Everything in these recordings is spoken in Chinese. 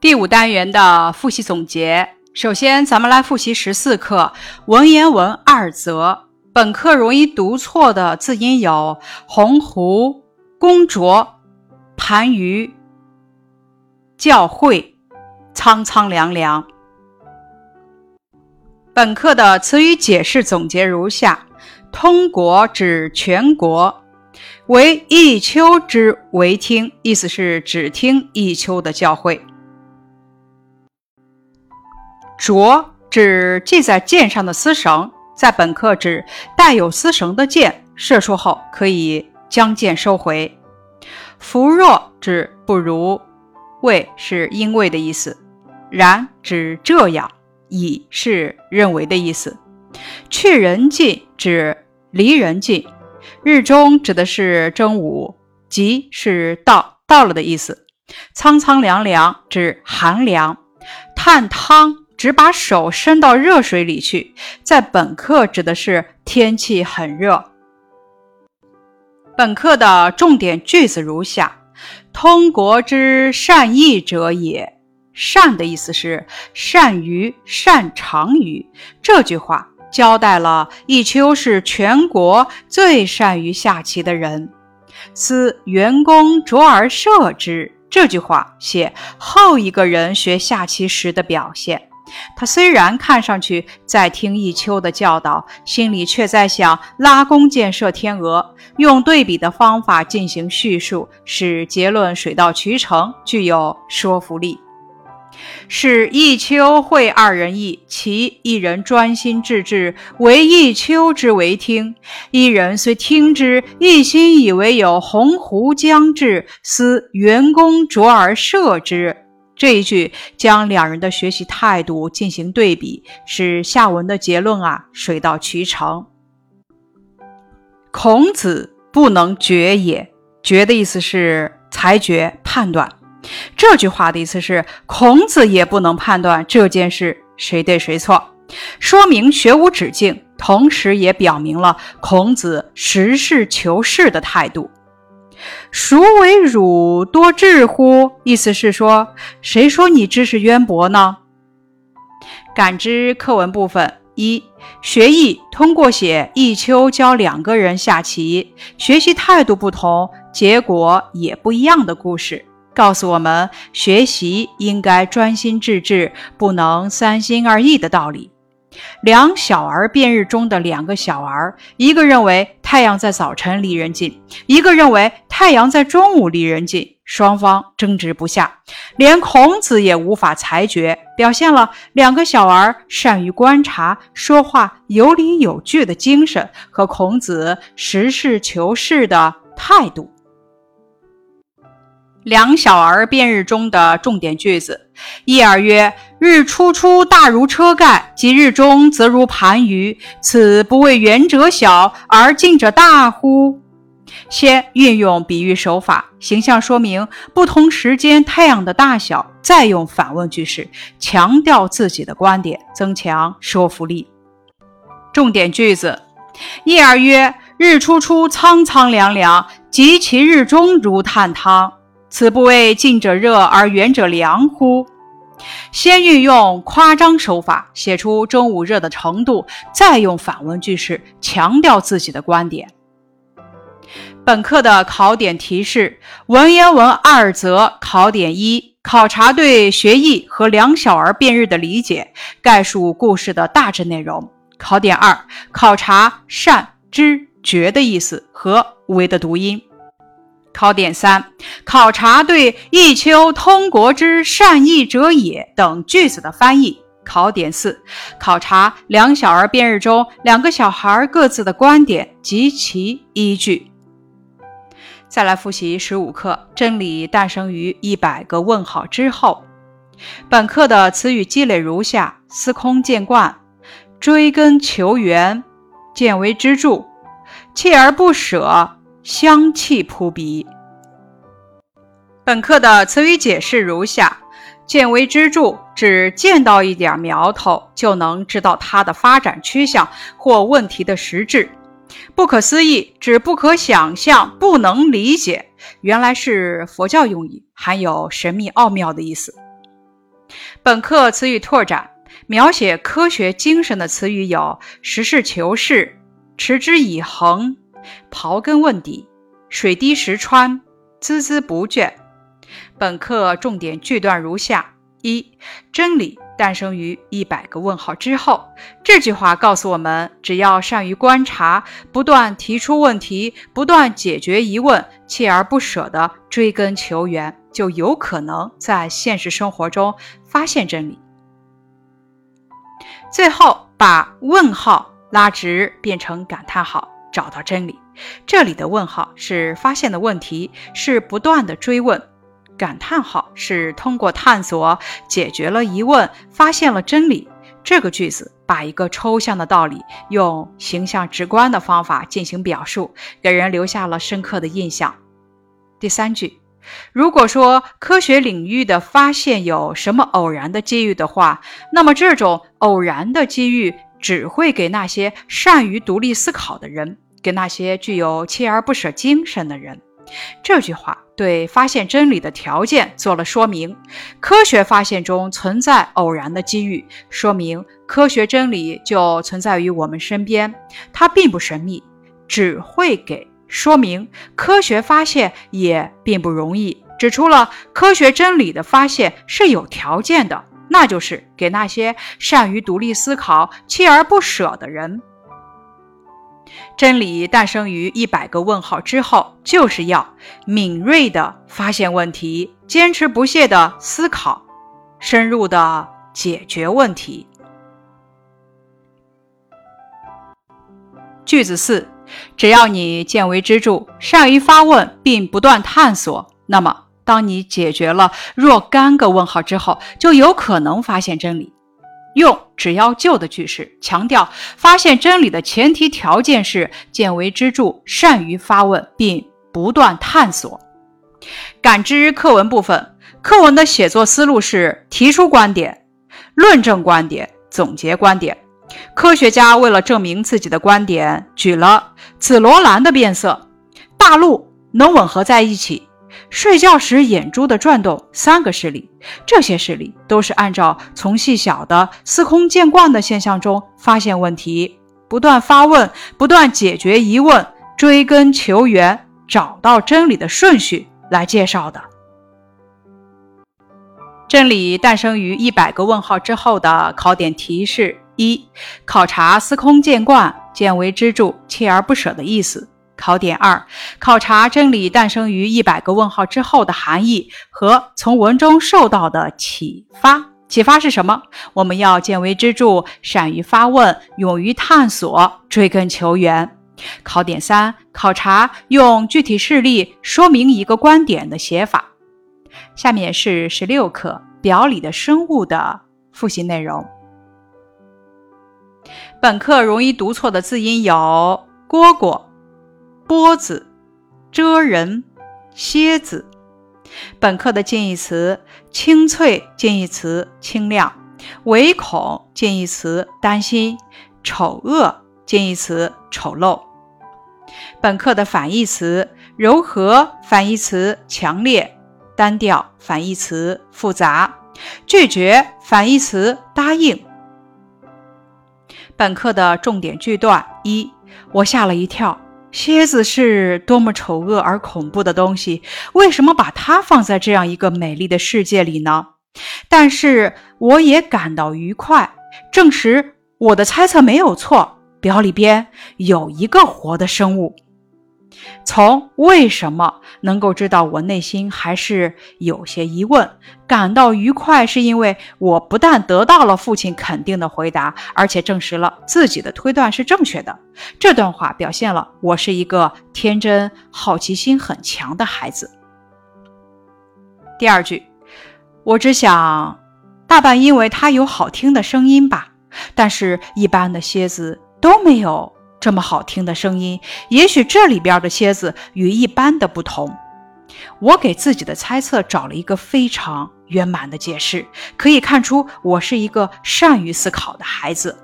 第五单元的复习总结，首先咱们来复习十四课文言文二则。本课容易读错的字音有鸿鹄、公卓、盘盂、教会、苍苍凉凉。本课的词语解释总结如下：通国指全国，为一丘之为听，意思是只听一丘的教会。着指系在箭上的丝绳，在本课指带有丝绳的箭，射出后可以将箭收回。弗若指不如，为是因为的意思。然指这样，以是认为的意思。去人近指离人近。日中指的是正午，即是到到了的意思。苍苍凉凉指寒凉。探汤。只把手伸到热水里去，在本课指的是天气很热。本课的重点句子如下：通国之善义者也。善的意思是善于、擅长于。这句话交代了弈秋是全国最善于下棋的人。思员工卓而射之。这句话写后一个人学下棋时的表现。他虽然看上去在听弈秋的教导，心里却在想拉弓箭射天鹅。用对比的方法进行叙述，使结论水到渠成，具有说服力。是弈秋会二人弈，其一人专心致志惟弈秋之为听，一人虽听之，一心以为有鸿鹄将至，思援弓卓而射之。这一句将两人的学习态度进行对比，使下文的结论啊水到渠成。孔子不能决也，决的意思是裁决、判断。这句话的意思是孔子也不能判断这件事谁对谁错，说明学无止境，同时也表明了孔子实事求是的态度。孰为汝多智乎？意思是说，谁说你知识渊博呢？感知课文部分一，学艺通过写弈秋教两个人下棋，学习态度不同，结果也不一样的故事，告诉我们学习应该专心致志，不能三心二意的道理。两小儿辩日中的两个小儿，一个认为太阳在早晨离人近，一个认为太阳在中午离人近，双方争执不下，连孔子也无法裁决，表现了两个小儿善于观察、说话有理有据的精神和孔子实事求是的态度。两小儿辩日中的重点句子：一儿曰：“日出出大如车盖，及日中则如盘盂，此不为远者小而近者大乎？”先运用比喻手法，形象说明不同时间太阳的大小，再用反问句式强调自己的观点，增强说服力。重点句子：一儿曰：“日出出苍苍凉凉，及其日中如探汤。”此不谓近者热而远者凉乎？先运用夸张手法写出中午热的程度，再用反问句式强调自己的观点。本课的考点提示：文言文二则考点一，考察对学艺和两小儿辩日的理解，概述故事的大致内容。考点二，考察善、知、觉的意思和为的读音。考点三：考察对“弈秋通国之善弈者也”等句子的翻译。考点四：考察两小儿辩日中两个小孩各自的观点及其依据。再来复习十五课：真理诞生于一百个问号之后。本课的词语积累如下：司空见惯、追根求源、见微知著、锲而不舍。香气扑鼻。本课的词语解释如下：见微知著，指见到一点苗头就能知道它的发展趋向或问题的实质。不可思议，指不可想象、不能理解。原来是佛教用语，含有神秘奥妙的意思。本课词语拓展，描写科学精神的词语有实事求是、持之以恒、刨根问底、水滴石穿、孜孜不倦。本课重点句段如下：一、真理诞生于一百个问号之后。这句话告诉我们，只要善于观察，不断提出问题，不断解决疑问，锲而不舍地追根求源，就有可能在现实生活中发现真理。最后，把问号拉直变成感叹号，找到真理。这里的问号是发现的问题，是不断的追问。感叹号是通过探索解决了疑问，发现了真理。这个句子把一个抽象的道理用形象直观的方法进行表述，给人留下了深刻的印象。第三句，如果说科学领域的发现有什么偶然的机遇的话，那么这种偶然的机遇只会给那些善于独立思考的人，给那些具有锲而不舍精神的人。这句话对发现真理的条件做了说明。科学发现中存在偶然的机遇，说明科学真理就存在于我们身边。它并不神秘，只会给说明科学发现也并不容易。指出了科学真理的发现是有条件的，那就是给那些善于独立思考、锲而不舍的人。真理诞生于一百个问号之后，就是要敏锐地发现问题，坚持不懈地思考，深入地解决问题。句子四：只要你见微知著，善于发问，并不断探索，那么当你解决了若干个问号之后，就有可能发现真理。用“只要就”的句式，强调发现真理的前提条件是见微知著、善于发问并不断探索。感知课文部分，课文的写作思路是提出观点、论证观点、总结观点。科学家为了证明自己的观点，举了紫罗兰的变色、大陆能吻合在一起。睡觉时眼珠的转动，三个事例，这些事例都是按照从细小的司空见惯的现象中发现问题，不断发问，不断解决疑问，追根求源，找到真理的顺序来介绍的。真理诞生于一百个问号之后的考点提示：一、考察司空见惯、见微知著、锲而不舍的意思。考点二：考察真理诞生于一百个问号之后的含义和从文中受到的启发。启发是什么？我们要见微知著，善于发问，勇于探索，追根求源。考点三：考察用具体事例说明一个观点的写法。下面是十六课表里的生物的复习内容。本课容易读错的字音有蝈蝈。波子、蜇人、蝎子。本课的近义词：清脆；近义词：清亮；唯恐；近义词：担心；丑恶；近义词：丑陋。本课的反义词：柔和；反义词：强烈；单调；反义词：复杂；拒绝；反义词：答应。本课的重点句段：一，我吓了一跳。蝎子是多么丑恶而恐怖的东西，为什么把它放在这样一个美丽的世界里呢？但是我也感到愉快，证实我的猜测没有错，表里边有一个活的生物。从为什么能够知道我内心还是有些疑问，感到愉快，是因为我不但得到了父亲肯定的回答，而且证实了自己的推断是正确的。这段话表现了我是一个天真、好奇心很强的孩子。第二句，我只想，大半因为它有好听的声音吧，但是一般的蝎子都没有。这么好听的声音，也许这里边的蝎子与一般的不同。我给自己的猜测找了一个非常圆满的解释，可以看出我是一个善于思考的孩子。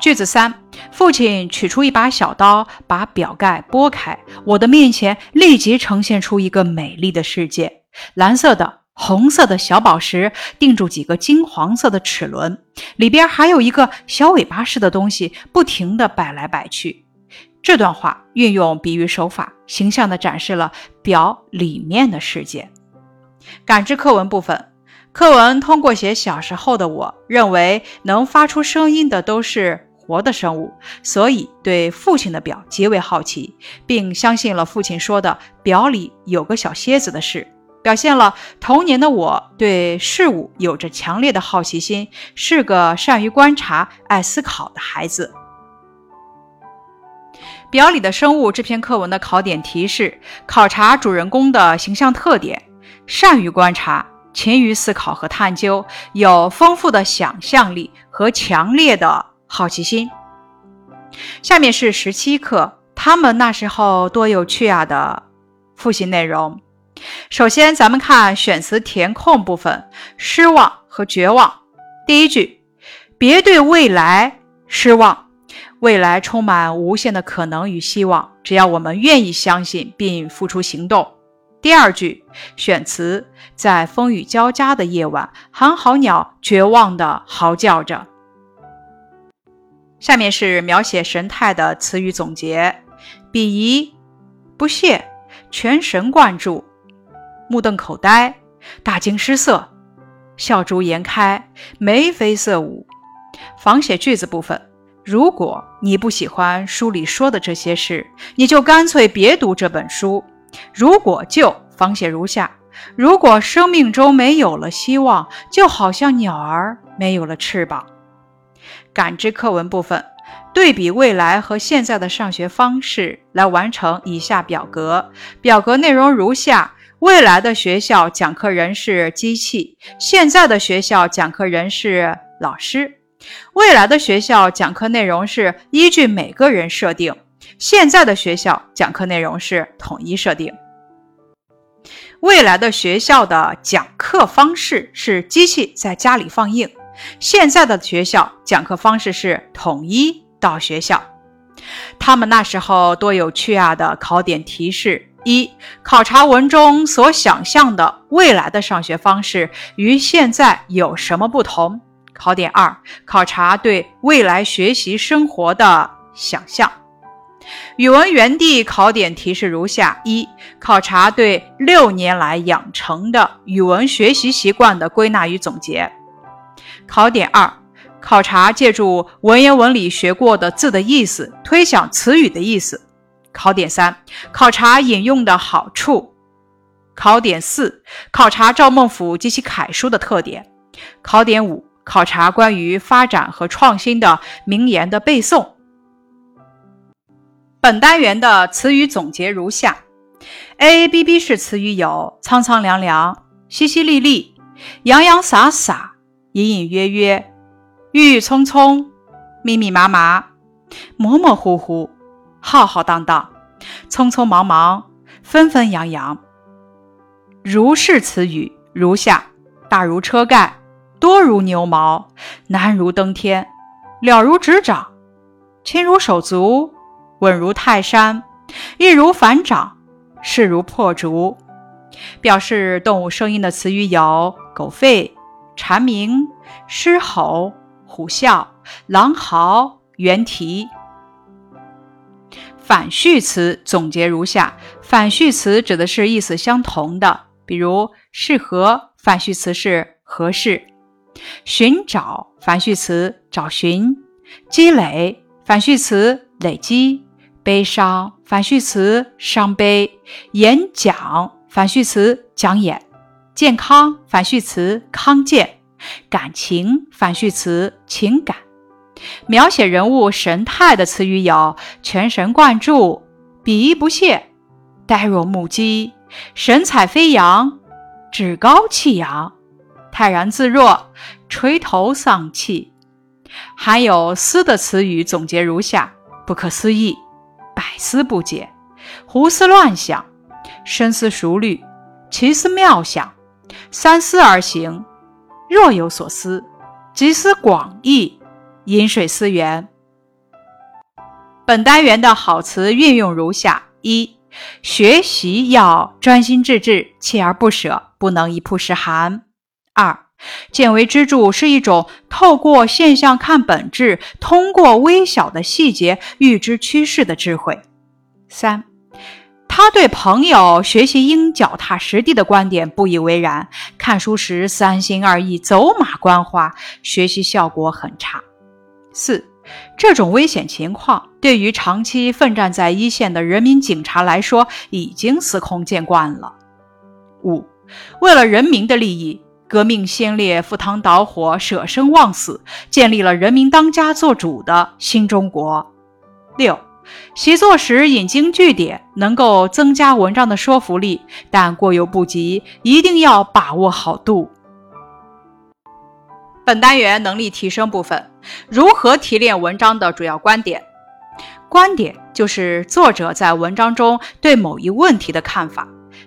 句子三，父亲取出一把小刀，把表盖剥开，我的面前立即呈现出一个美丽的世界，蓝色的、红色的小宝石定住几个金黄色的齿轮，里边还有一个小尾巴似的东西，不停地摆来摆去。这段话运用比喻手法，形象地展示了表里面的世界。感知课文部分，课文通过写小时候的我，认为能发出声音的都是活的生物，所以对父亲的表极为好奇，并相信了父亲说的表里有个小蝎子的事。表现了童年的我对事物有着强烈的好奇心，是个善于观察、爱思考的孩子。表里的生物这篇课文的考点提示：考察主人公的形象特点，善于观察，勤于思考和探究，有丰富的想象力和强烈的好奇心。下面是十七课，他们那时候多有趣啊的复习内容。首先，咱们看选词填空部分，失望和绝望。第一句，别对未来失望，未来充满无限的可能与希望，只要我们愿意相信并付出行动。第二句，选词在风雨交加的夜晚，寒号鸟绝望地嚎叫着。下面是描写神态的词语总结：鄙夷、不屑、全神贯注。目瞪口呆，大惊失色，笑逐颜开，眉飞色舞。仿写句子部分：如果你不喜欢书里说的这些事，你就干脆别读这本书。如果就仿写如下：如果生命中没有了希望，就好像鸟儿没有了翅膀。感知课文部分：对比未来和现在的上学方式，来完成以下表格。表格内容如下。未来的学校讲课人是机器，现在的学校讲课人是老师。未来的学校讲课内容是依据每个人设定，现在的学校讲课内容是统一设定。未来的学校的讲课方式是机器在家里放映，现在的学校讲课方式是统一到学校。他们那时候多有趣啊！的考点提示。一、考察文中所想象的未来的上学方式与现在有什么不同？考点二：考察对未来学习生活的想象。语文原地考点提示如下：一、考察对六年来养成的语文学习习惯的归纳与总结。考点二：考察借助文言文里学过的字的意思，推想词语的意思。考点三：考察引用的好处。考点四：考察赵孟俯及其楷书的特点。考点五：考察关于发展和创新的名言的背诵。本单元的词语总结如下：AABB 式词语有苍苍凉凉、淅淅沥沥、洋洋洒洒、隐隐约约、郁郁葱葱、密密麻麻、模模糊糊。浩浩荡荡，匆匆忙忙，纷纷扬扬。如是词语如下：大如车盖，多如牛毛，难如登天，了如指掌，轻如手足，稳如泰山，易如反掌，势如破竹。表示动物声音的词语有狗吠、蝉鸣、狮吼、虎啸、狼嚎、猿啼。反序词总结如下：反序词指的是意思相同的，比如适合，反序词是合适；寻找，反序词找寻；积累，反序词累积；悲伤，反序词伤悲；演讲，反序词讲演；健康，反序词康健；感情，反序词情感。描写人物神态的词语有全神贯注、鄙夷不屑、呆若木鸡、神采飞扬、趾高气扬、泰然自若、垂头丧气。含有“思”的词语总结如下：不可思议、百思不解、胡思乱想、深思熟虑、奇思妙想、三思而行、若有所思、集思广益。饮水思源。本单元的好词运用如下：一、学习要专心致志、锲而不舍，不能一曝十寒。二，见微知著是一种透过现象看本质，通过微小的细节预知趋势的智慧。三，他对朋友学习应脚踏实地的观点不以为然，看书时三心二意、走马观花，学习效果很差。四。这种危险情况对于长期奋战在一线的人民警察来说，已经司空见惯了。五，为了人民的利益，革命先烈赴汤蹈火、舍生忘死，建立了人民当家作主的新中国。六，习作时引经据典，能够增加文章的说服力，但过犹不及，一定要把握好度。本单元能力提升部分，如何提炼文章的主要观点？观点就是作者在文章中对某一问题的看法。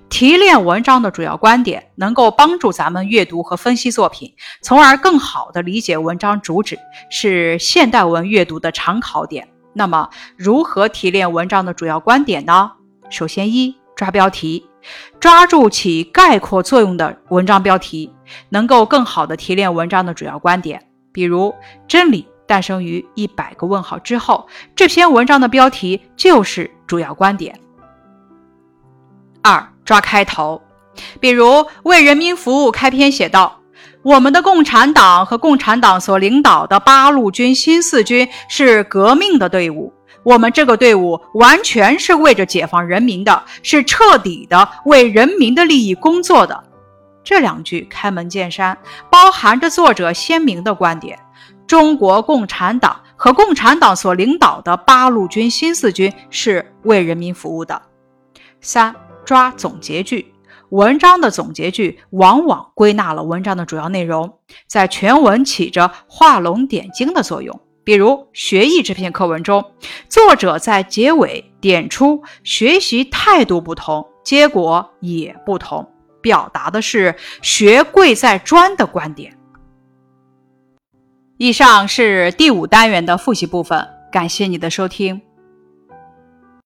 提炼文章的主要观点，能够帮助咱们阅读和分析作品，从而更好地理解文章主旨，是现代文阅读的常考点。那么，如何提炼文章的主要观点呢？首先，一抓标题。抓住起概括作用的文章标题，能够更好的提炼文章的主要观点。比如，真理诞生于一百个问号之后，这篇文章的标题就是主要观点。二、抓开头，比如为人民服务开篇写道：“我们的共产党和共产党所领导的八路军新四军是革命的队伍。”我们这个队伍完全是为着解放人民的，是彻底的为人民的利益工作的。这两句开门见山，包含着作者鲜明的观点：中国共产党和共产党所领导的八路军新四军是为人民服务的。三抓总结句，文章的总结句往往归纳了文章的主要内容，在全文起着画龙点睛的作用。比如《学艺》这篇课文中，作者在结尾点出学习态度不同，结果也不同，表达的是“学贵在专”的观点。以上是第五单元的复习部分，感谢你的收听。